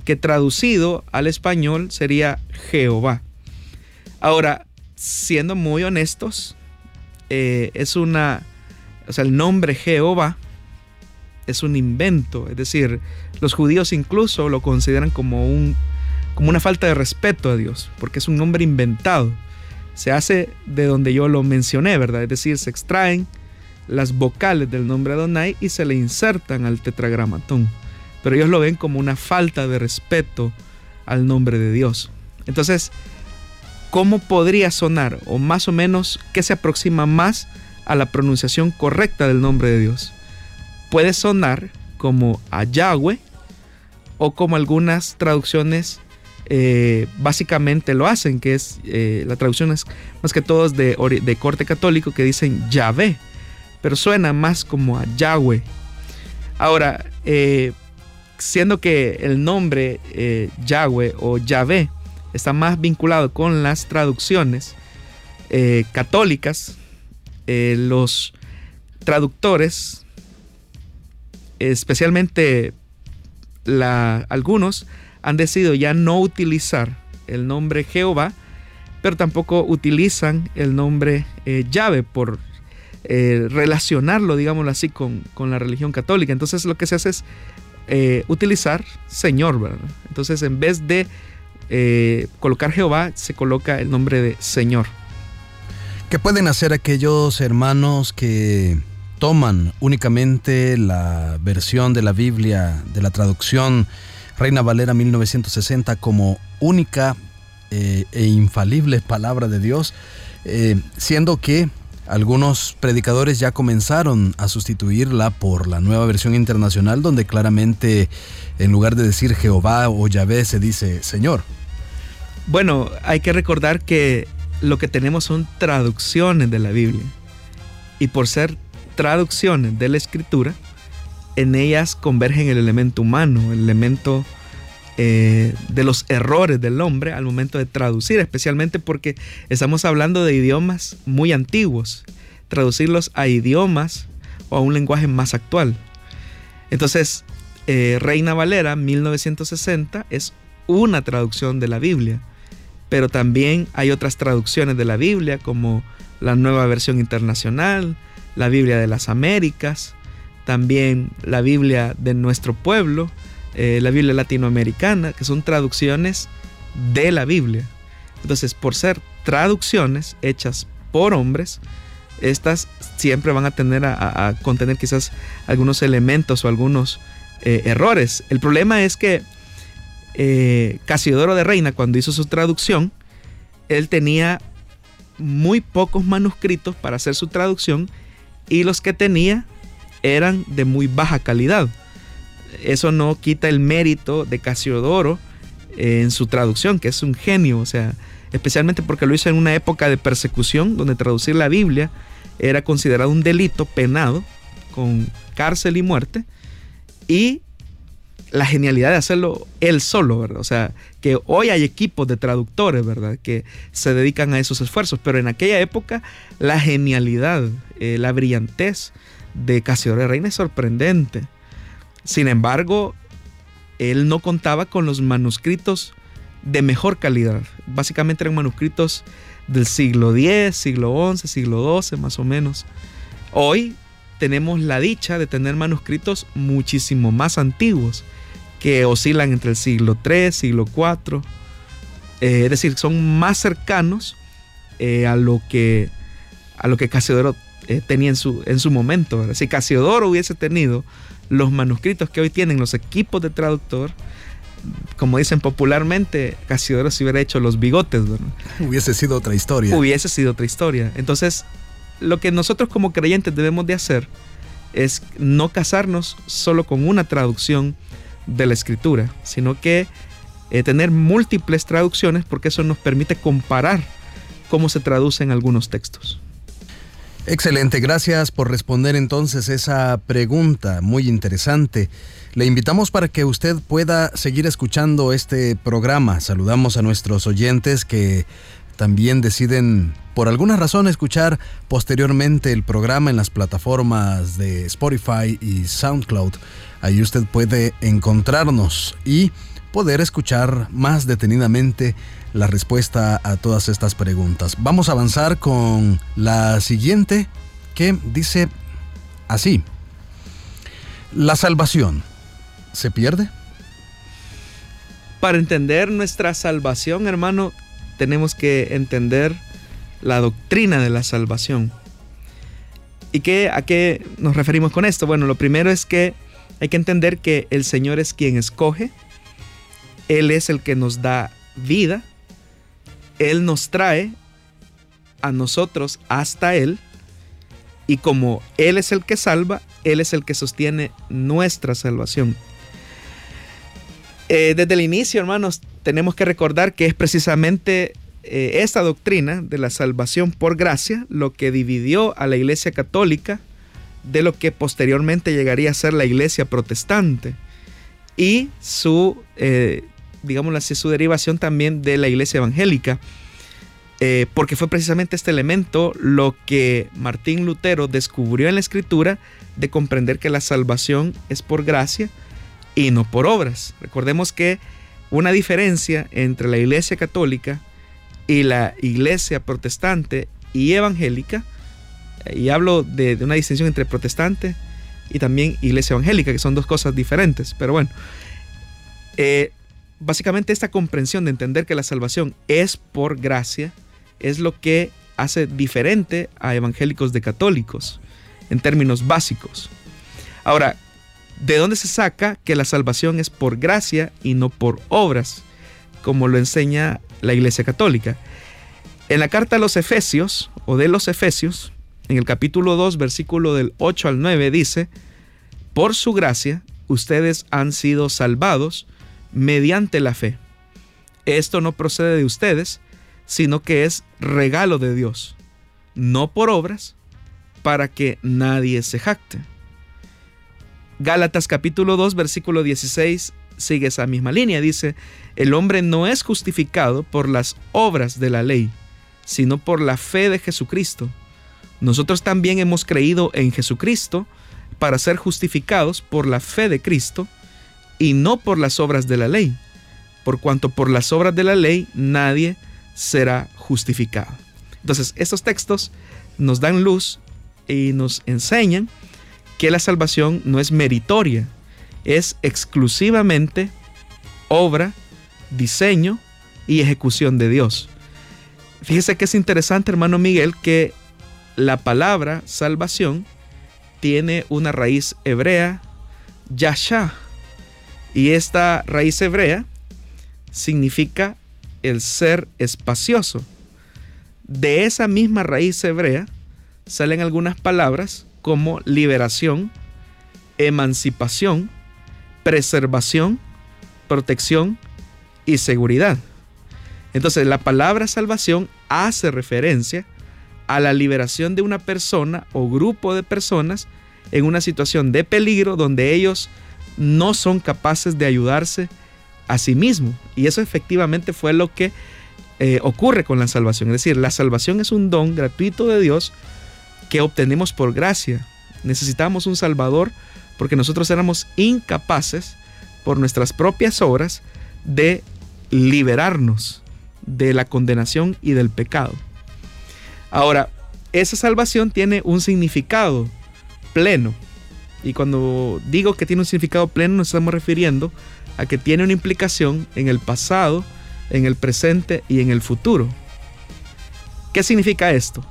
que traducido al español sería Jehová. Ahora, siendo muy honestos, eh, es una, o sea, el nombre Jehová es un invento, es decir, los judíos incluso lo consideran como un como una falta de respeto a Dios, porque es un nombre inventado se hace de donde yo lo mencioné, ¿verdad? Es decir, se extraen las vocales del nombre Adonai y se le insertan al tetragramatón. Pero ellos lo ven como una falta de respeto al nombre de Dios. Entonces, ¿cómo podría sonar? O más o menos, ¿qué se aproxima más a la pronunciación correcta del nombre de Dios? Puede sonar como a Yahweh o como algunas traducciones eh, básicamente lo hacen, que es eh, la traducción es más que todo de, corte católico que dicen Yahvé, pero suena más como a Yahweh. Ahora, eh, siendo que el nombre Yahweh o Yahvé está más vinculado con las traducciones católicas, los traductores, especialmente algunos, han decidido ya no utilizar el nombre Jehová, pero tampoco utilizan el nombre eh, llave por eh, relacionarlo, digámoslo así, con, la religión católica. Entonces lo que se hace es eh, utilizar Señor, ¿verdad? Entonces en vez de eh, colocar Jehová se coloca el nombre de Señor. ¿Qué pueden hacer aquellos hermanos que toman únicamente la versión de la Biblia, de la traducción Reina Valera 1960 como única eh, e infalible palabra de Dios, eh, siendo que algunos predicadores ya comenzaron a sustituirla por la nueva versión internacional donde claramente en lugar de decir Jehová o Yahvé se dice Señor. Bueno, hay que recordar que lo que tenemos son traducciones de la Biblia. Y por ser traducciones de la escritura, en ellas convergen el elemento humano, el elemento eh, de los errores del hombre al momento de traducir, especialmente porque estamos hablando de idiomas muy antiguos, traducirlos a idiomas o a un lenguaje más actual. Entonces, eh, Reina Valera 1960 es una traducción de la Biblia pero también hay otras traducciones de la Biblia como la nueva versión internacional, la Biblia de las Américas, también la Biblia de nuestro pueblo, eh, la Biblia latinoamericana, que son traducciones de la Biblia. Entonces, por ser traducciones hechas por hombres, estas siempre van a tener a, contener quizás algunos elementos o algunos eh, errores. El problema es que eh, Casiodoro de Reina, cuando hizo su traducción, él tenía muy pocos manuscritos para hacer su traducción y los que tenía eran de muy baja calidad. Eso no quita el mérito de Casiodoro en su traducción, que es un genio, o sea, especialmente porque lo hizo en una época de persecución donde traducir la Biblia era considerado un delito penado con cárcel y muerte y la genialidad de hacerlo él solo, ¿verdad? O sea, que hoy hay equipos de traductores, ¿verdad? Que se dedican a esos esfuerzos, pero en aquella época la genialidad, eh, la brillantez de Casiodoro de Reina es sorprendente. Sin embargo, él no contaba con los manuscritos de mejor calidad. Básicamente eran manuscritos del siglo X, siglo XI, siglo XII, más o menos. Hoy tenemos la dicha de tener manuscritos muchísimo más antiguos que oscilan entre el siglo III, siglo IV, eh, es decir, son más cercanos eh, a lo que a lo que Casiodoro eh, tenía en su, en su momento. Si Casiodoro hubiese tenido los manuscritos que hoy tienen los equipos de traductor, como dicen popularmente, Casiodoro se hubiera hecho los bigotes. Hubiese sido otra historia. Hubiese sido otra historia. Entonces, lo que nosotros como creyentes debemos de hacer es no casarnos solo con una traducción de la escritura, sino que eh, tener múltiples traducciones porque eso nos permite comparar cómo se traducen algunos textos. Excelente, gracias por responder entonces esa pregunta muy interesante. Le invitamos para que usted pueda seguir escuchando este programa. Saludamos a nuestros oyentes que también deciden por alguna razón escuchar posteriormente el programa en las plataformas de Spotify y SoundCloud. Ahí usted puede encontrarnos y poder escuchar más detenidamente la respuesta a todas estas preguntas. Vamos a avanzar con la siguiente que dice así. La salvación se pierde. Para entender nuestra salvación, hermano, tenemos que entender la doctrina de la salvación. ¿Y qué, a qué nos referimos con esto? Bueno, lo primero es que hay que entender que el Señor es quien escoge, Él es el que nos da vida, Él nos trae a nosotros hasta Él, y como Él es el que salva, Él es el que sostiene nuestra salvación. Eh, desde el inicio, hermanos, tenemos que recordar que es precisamente eh, esta doctrina de la salvación por gracia lo que dividió a la Iglesia Católica de lo que posteriormente llegaría a ser la Iglesia Protestante y su, eh, digamos así, su derivación también de la Iglesia Evangélica. Eh, porque fue precisamente este elemento lo que Martín Lutero descubrió en la escritura de comprender que la salvación es por gracia y no por obras. Recordemos que una diferencia entre la Iglesia Católica y la iglesia protestante y evangélica, y hablo de, una distinción entre protestante y también iglesia evangélica, que son dos cosas diferentes, pero bueno, eh, básicamente esta comprensión de entender que la salvación es por gracia es lo que hace diferente a evangélicos de católicos en términos básicos. Ahora, ¿de dónde se saca que la salvación es por gracia y no por obras, como lo enseña la Iglesia Católica? En la carta a los Efesios, o de los Efesios, en el capítulo 2, versículo del 8 al 9, dice, por su gracia, ustedes han sido salvados mediante la fe. Esto no procede de ustedes, sino que es regalo de Dios, no por obras, para que nadie se jacte. Gálatas capítulo 2 versículo 16 sigue esa misma línea. Dice, el hombre no es justificado por las obras de la ley, sino por la fe de Jesucristo. Nosotros también hemos creído en Jesucristo para ser justificados por la fe de Cristo y no por las obras de la ley, por cuanto por las obras de la ley nadie será justificado. Entonces, estos textos nos dan luz y nos enseñan que la salvación no es meritoria, es exclusivamente obra, diseño y ejecución de Dios. Fíjese que es interesante, hermano Miguel, que la palabra salvación tiene una raíz hebrea, yasha, y esta raíz hebrea significa el ser espacioso. De esa misma raíz hebrea salen algunas palabras como liberación, emancipación, preservación, protección y seguridad. Entonces la palabra salvación hace referencia a la liberación de una persona o grupo de personas en una situación de peligro donde ellos no son capaces de ayudarse a sí mismos. Y eso efectivamente fue lo que eh, ocurre con la salvación. Es decir, la salvación es un don gratuito de Dios que obtenemos por gracia. Necesitábamos un Salvador porque nosotros éramos incapaces por nuestras propias obras de liberarnos de la condenación y del pecado. Ahora, esa salvación tiene un significado pleno. Y cuando digo que tiene un significado pleno, nos estamos refiriendo a que tiene una implicación en el pasado, en el presente y en el futuro. ¿Qué significa esto?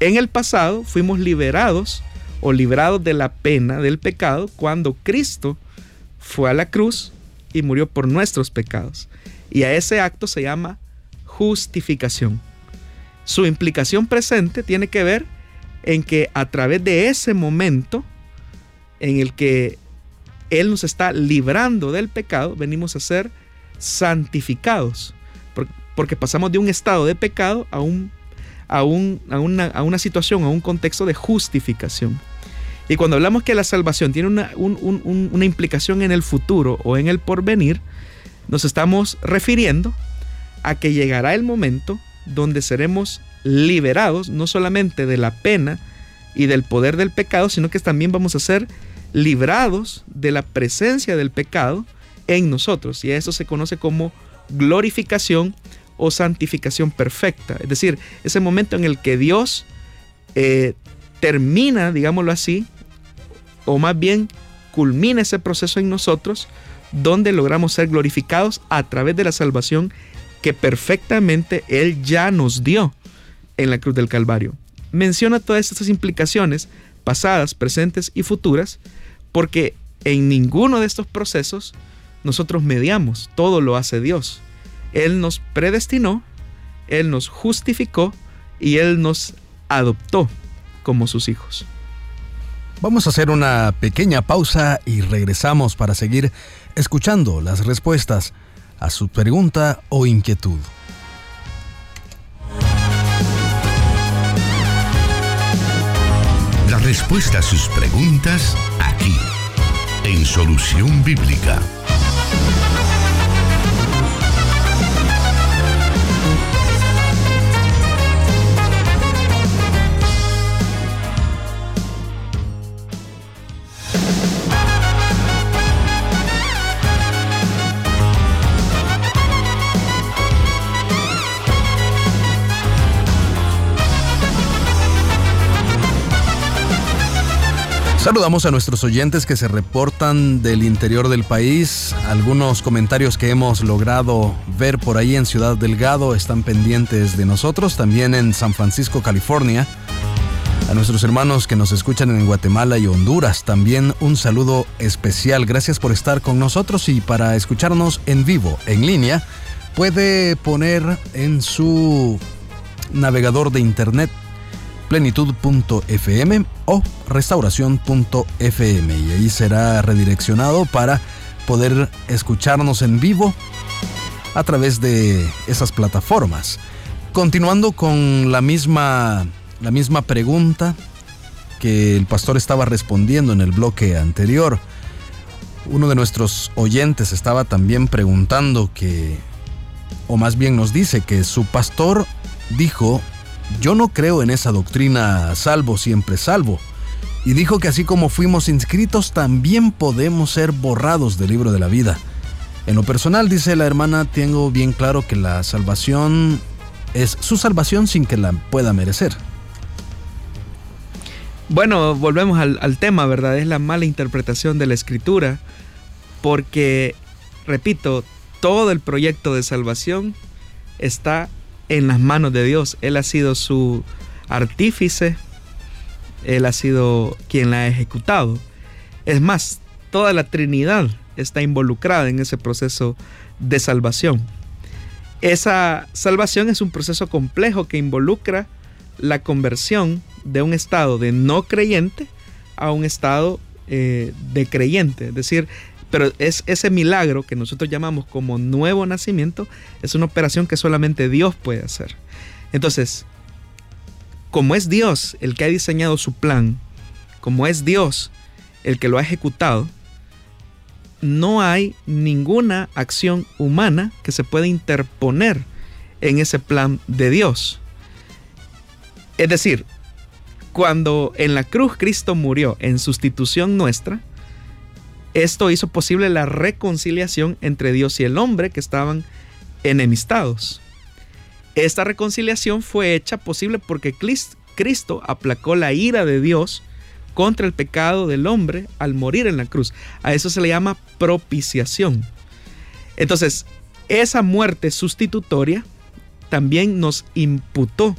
En el pasado fuimos liberados o librados de la pena del pecado cuando Cristo fue a la cruz y murió por nuestros pecados. Y a ese acto se llama justificación. Su implicación presente tiene que ver en que a través de ese momento en el que Él nos está librando del pecado, venimos a ser santificados, porque pasamos de un estado de pecado a, un, a, una, situación, a un contexto de justificación. Y cuando hablamos que la salvación tiene una, una implicación en el futuro o en el porvenir, nos estamos refiriendo a que llegará el momento donde seremos liberados no solamente de la pena y del poder del pecado, sino que también vamos a ser librados de la presencia del pecado en nosotros. Y eso se conoce como glorificación o santificación perfecta. Es decir, ese momento en el que Dios eh, termina, digámoslo así, o más bien culmina ese proceso en nosotros, donde logramos ser glorificados a través de la salvación que perfectamente Él ya nos dio en la cruz del Calvario. Menciona todas estas implicaciones pasadas, presentes y futuras, porque en ninguno de estos procesos nosotros mediamos, todo lo hace Dios. Él nos predestinó, Él nos justificó y Él nos adoptó como sus hijos. Vamos a hacer una pequeña pausa y regresamos para seguir escuchando las respuestas a su pregunta o inquietud. La respuesta a sus preguntas en Solución Bíblica. Saludamos a nuestros oyentes que se reportan del interior del país. Algunos comentarios que hemos logrado ver por ahí en Ciudad Delgado están pendientes de nosotros, también en San Francisco, California. A nuestros hermanos que nos escuchan en Guatemala y Honduras, también un saludo especial. Gracias por estar con nosotros y para escucharnos en vivo, en línea, puede poner en su navegador de internet plenitud.fm o restauración.fm y ahí será redireccionado para poder escucharnos en vivo a través de esas plataformas. Continuando con la misma, la misma pregunta que el pastor estaba respondiendo en el bloque anterior, uno de nuestros oyentes estaba también preguntando que, o más bien nos dice que su pastor dijo yo no creo en esa doctrina salvo siempre salvo. Y dijo que así como fuimos inscritos, también podemos ser borrados del libro de la vida. En lo personal, dice la hermana, tengo bien claro que la salvación es su salvación sin que la pueda merecer. Bueno, volvemos al, tema, ¿verdad? Es la mala interpretación de la escritura, porque, repito, todo el proyecto de salvación está en las manos de Dios. Él ha sido su artífice, Él ha sido quien la ha ejecutado. Es más, toda la Trinidad está involucrada en ese proceso de salvación. Esa salvación es un proceso complejo que involucra la conversión de un estado de no creyente a un estado eh, de creyente. Es decir, pero es ese milagro que nosotros llamamos como nuevo nacimiento, es una operación que solamente Dios puede hacer. Entonces, como es Dios el que ha diseñado su plan, como es Dios el que lo ha ejecutado, no hay ninguna acción humana que se pueda interponer en ese plan de Dios. Es decir, cuando en la cruz Cristo murió en sustitución nuestra, esto hizo posible la reconciliación entre Dios y el hombre que estaban enemistados. Esta reconciliación fue hecha posible porque Cristo aplacó la ira de Dios contra el pecado del hombre al morir en la cruz. A eso se le llama propiciación. Entonces, esa muerte sustitutoria también nos imputó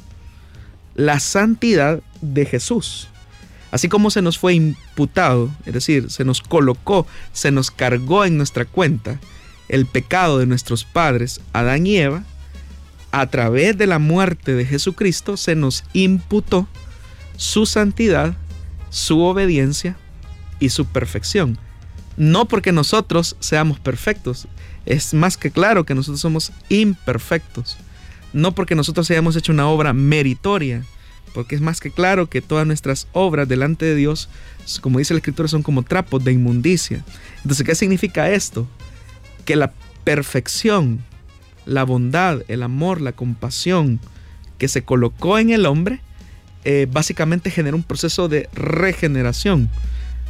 la santidad de Jesús. Así como se nos fue imputado, es decir, se nos colocó, se nos cargó en nuestra cuenta el pecado de nuestros padres, Adán y Eva, a través de la muerte de Jesucristo se nos imputó su santidad, su obediencia y su perfección. No porque nosotros seamos perfectos, es más que claro que nosotros somos imperfectos. No porque nosotros hayamos hecho una obra meritoria, porque es más que claro que todas nuestras obras delante de Dios, como dice la escritura, son como trapos de inmundicia. Entonces, ¿qué significa esto? Que la perfección, la bondad, el amor, la compasión que se colocó en el hombre, eh, básicamente genera un proceso de regeneración.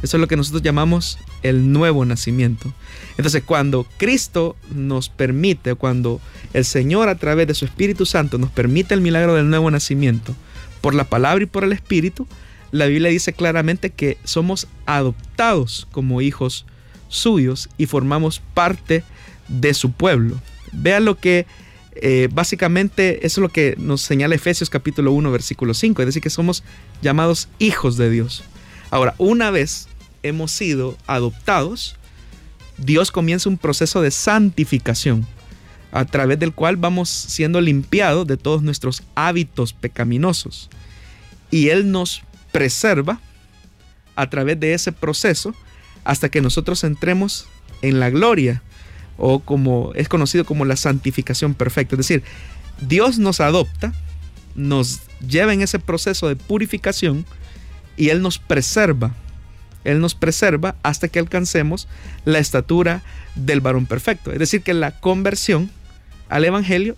Eso es lo que nosotros llamamos el nuevo nacimiento. Entonces, cuando Cristo nos permite, cuando el Señor a través de su Espíritu Santo nos permite el milagro del nuevo nacimiento, por la palabra y por el Espíritu, la Biblia dice claramente que somos adoptados como hijos suyos y formamos parte de su pueblo. Vean lo que eh, básicamente es lo que nos señala Efesios capítulo 1 versículo 5, es decir, que somos llamados hijos de Dios. Ahora, una vez hemos sido adoptados, Dios comienza un proceso de santificación a través del cual vamos siendo limpiados de todos nuestros hábitos pecaminosos. Y Él nos preserva a través de ese proceso hasta que nosotros entremos en la gloria o como es conocido como la santificación perfecta. Es decir, Dios nos adopta, nos lleva en ese proceso de purificación y Él nos preserva. Él nos preserva hasta que alcancemos la estatura del varón perfecto. Es decir, que la conversión al Evangelio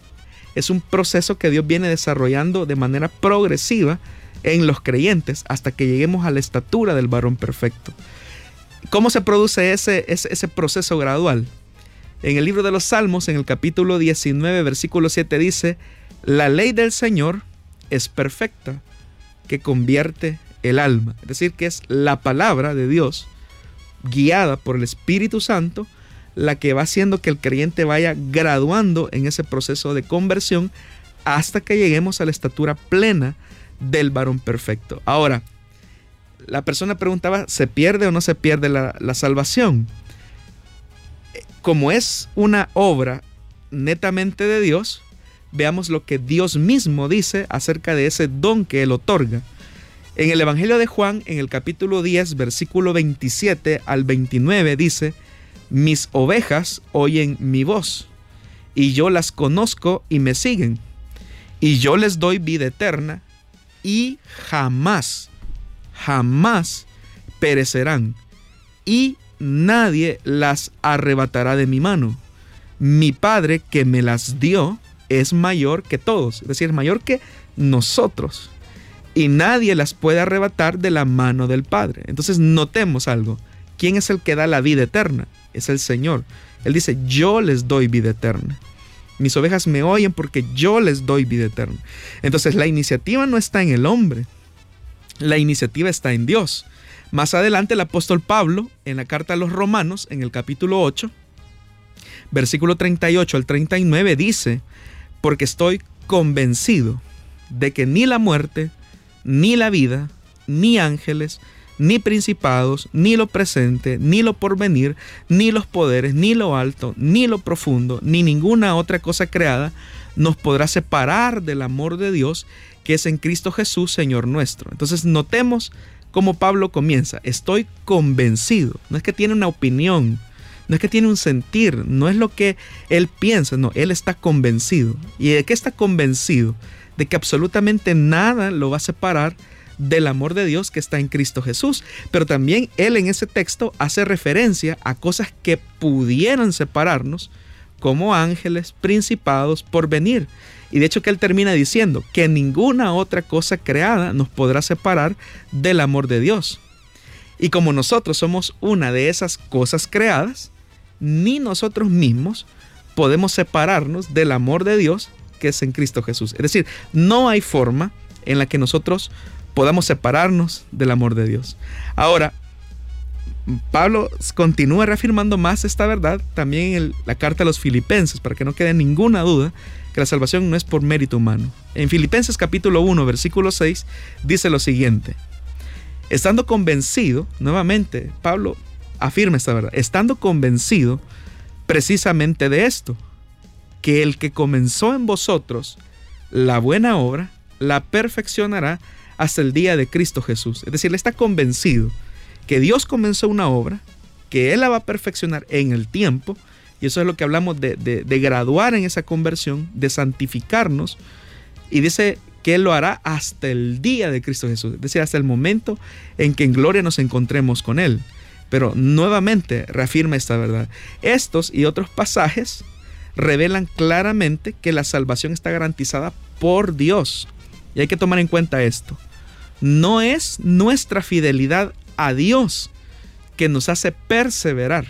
es un proceso que Dios viene desarrollando de manera progresiva en los creyentes hasta que lleguemos a la estatura del varón perfecto. ¿Cómo se produce ese, ese, proceso gradual? En el libro de los Salmos, en el capítulo 19, versículo 7 dice, la ley del Señor es perfecta, que convierte el alma. Es decir, que es la palabra de Dios, guiada por el Espíritu Santo, la que va haciendo que el creyente vaya graduando en ese proceso de conversión hasta que lleguemos a la estatura plena del varón perfecto. Ahora, la persona preguntaba, ¿se pierde o no se pierde la, salvación? Como es una obra netamente de Dios, veamos lo que Dios mismo dice acerca de ese don que Él otorga. En el Evangelio de Juan, en el capítulo 10, versículo 27 al 29, dice, mis ovejas oyen mi voz, y yo las conozco y me siguen, y yo les doy vida eterna, y jamás, jamás perecerán, y nadie las arrebatará de mi mano. Mi Padre que me las dio es mayor que todos, es decir, mayor que nosotros. Y nadie las puede arrebatar de la mano del Padre. Entonces notemos algo. ¿Quién es el que da la vida eterna? Es el Señor. Él dice, yo les doy vida eterna. Mis ovejas me oyen porque yo les doy vida eterna. Entonces la iniciativa no está en el hombre. La iniciativa está en Dios. Más adelante el apóstol Pablo, en la carta a los romanos, en el capítulo 8, versículo 38 al 39, dice, porque estoy convencido de que ni la muerte, ni la vida, ni ángeles, ni principados, ni lo presente, ni lo porvenir, ni los poderes, ni lo alto, ni lo profundo, ni ninguna otra cosa creada nos podrá separar del amor de Dios que es en Cristo Jesús, Señor nuestro. Entonces notemos cómo Pablo comienza. Estoy convencido. No es que tiene una opinión, no es que tiene un sentir, no es lo que él piensa, no, él está convencido. ¿Y de qué está convencido? De que absolutamente nada lo va a separar del amor de Dios que está en Cristo Jesús. Pero también él en ese texto hace referencia a cosas que pudieran separarnos, como ángeles, principados, por venir. Y de hecho que él termina diciendo que ninguna otra cosa creada nos podrá separar del amor de Dios. Y como nosotros somos una de esas cosas creadas, ni nosotros mismos podemos separarnos del amor de Dios que es en Cristo Jesús. Es decir, no hay forma en la que nosotros podamos separarnos del amor de Dios. Ahora, Pablo continúa reafirmando más esta verdad también en la carta a los filipenses, para que no quede ninguna duda que la salvación no es por mérito humano. En Filipenses capítulo 1, versículo 6, dice lo siguiente, estando convencido, nuevamente Pablo afirma esta verdad, estando convencido precisamente de esto, que el que comenzó en vosotros la buena obra, la perfeccionará hasta el día de Cristo Jesús. Es decir, él está convencido que Dios comenzó una obra, que Él la va a perfeccionar en el tiempo, y eso es lo que hablamos de, de graduar en esa conversión, de santificarnos, y dice que Él lo hará hasta el día de Cristo Jesús, es decir, hasta el momento en que en gloria nos encontremos con Él. Pero nuevamente reafirma esta verdad. Estos y otros pasajes revelan claramente que la salvación está garantizada por Dios. Y hay que tomar en cuenta esto no es nuestra fidelidad a Dios que nos hace perseverar,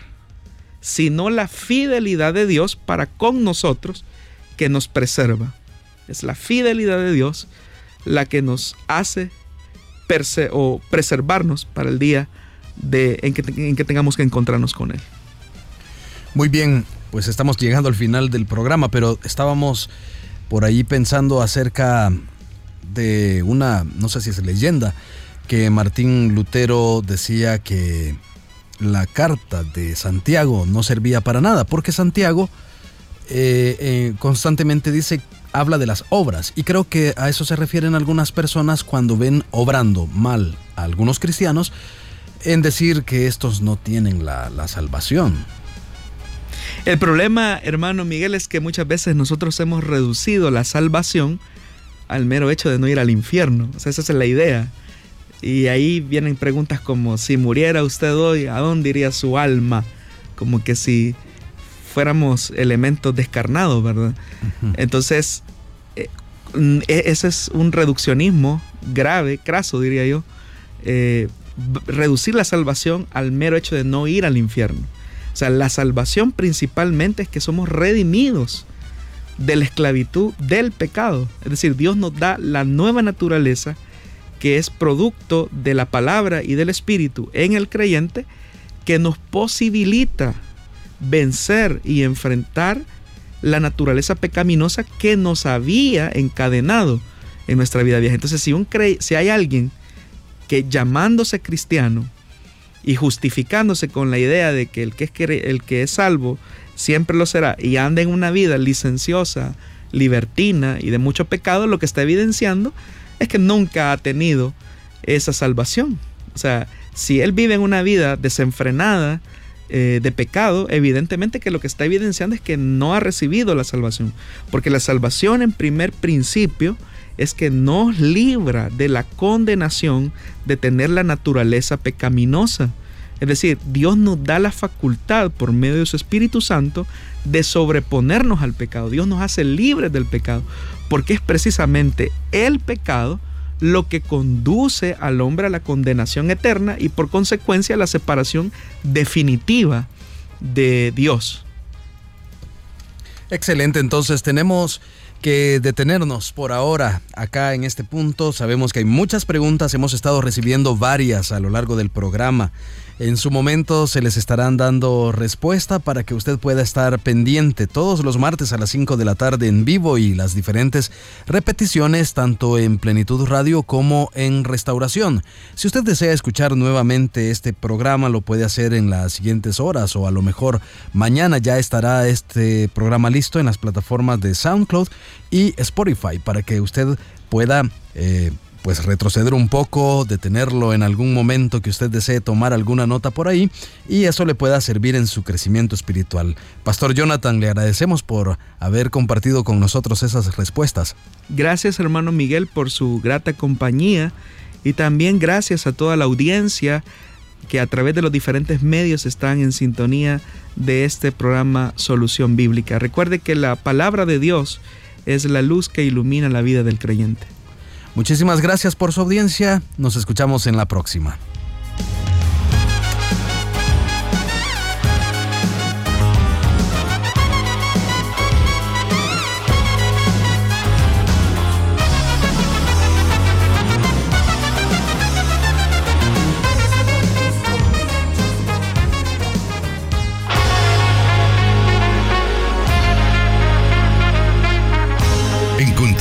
sino la fidelidad de Dios para con nosotros que nos preserva. Es la fidelidad de Dios la que nos hace o preservarnos para el día de, en, que, en que tengamos que encontrarnos con Él. Muy bien, pues estamos llegando al final del programa, pero estábamos por ahí pensando acerca de una, no sé si es leyenda, que Martín Lutero decía que la carta de Santiago no servía para nada, porque Santiago eh, eh, constantemente dice, habla de las obras, y creo que a eso se refieren algunas personas cuando ven obrando mal a algunos cristianos, en decir que estos no tienen la, la salvación. El problema, hermano Miguel, es que muchas veces nosotros hemos reducido la salvación al mero hecho de no ir al infierno. O sea, esa es la idea. Y ahí vienen preguntas como, si muriera usted hoy, ¿a dónde iría su alma? Como que si fuéramos elementos descarnados, ¿verdad? Entonces, eh, e, ese es un reduccionismo grave, craso, diría yo. Eh, reducir la salvación al mero hecho de no ir al infierno. O sea, la salvación principalmente es que somos redimidos de la esclavitud del pecado. Es decir, Dios nos da la nueva naturaleza que es producto de la palabra y del Espíritu en el creyente que nos posibilita vencer y enfrentar la naturaleza pecaminosa que nos había encadenado en nuestra vida vieja. Entonces, si, un si hay alguien que llamándose cristiano y justificándose con la idea de que el que es, el que es salvo siempre lo será y anda en una vida licenciosa, libertina y de mucho pecado, lo que está evidenciando es que nunca ha tenido esa salvación. O sea, si él vive en una vida desenfrenada, eh, de pecado, evidentemente que lo que está evidenciando es que no ha recibido la salvación. Porque la salvación en primer principio es que nos libra de la condenación de tener la naturaleza pecaminosa. Es decir, Dios nos da la facultad por medio de su Espíritu Santo de sobreponernos al pecado. Dios nos hace libres del pecado, porque es precisamente el pecado lo que conduce al hombre a la condenación eterna y por consecuencia a la separación definitiva de Dios. Excelente, entonces tenemos que detenernos por ahora acá en este punto. Sabemos que hay muchas preguntas, hemos estado recibiendo varias a lo largo del programa. En su momento se les estarán dando respuesta para que usted pueda estar pendiente todos los martes a las 5 de la tarde en vivo y las diferentes repeticiones tanto en Plenitud Radio como en Restauración. Si usted desea escuchar nuevamente este programa lo puede hacer en las siguientes horas o a lo mejor mañana ya estará este programa listo en las plataformas de SoundCloud y Spotify para que usted pueda... Eh, pues retroceder un poco, detenerlo en algún momento que usted desee tomar alguna nota por ahí y eso le pueda servir en su crecimiento espiritual. Pastor Jonathan, le agradecemos por haber compartido con nosotros esas respuestas. Gracias hermano Miguel por su grata compañía y también gracias a toda la audiencia que a través de los diferentes medios están en sintonía de este programa Solución Bíblica. Recuerde que la palabra de Dios es la luz que ilumina la vida del creyente. Muchísimas gracias por su audiencia. Nos escuchamos en la próxima.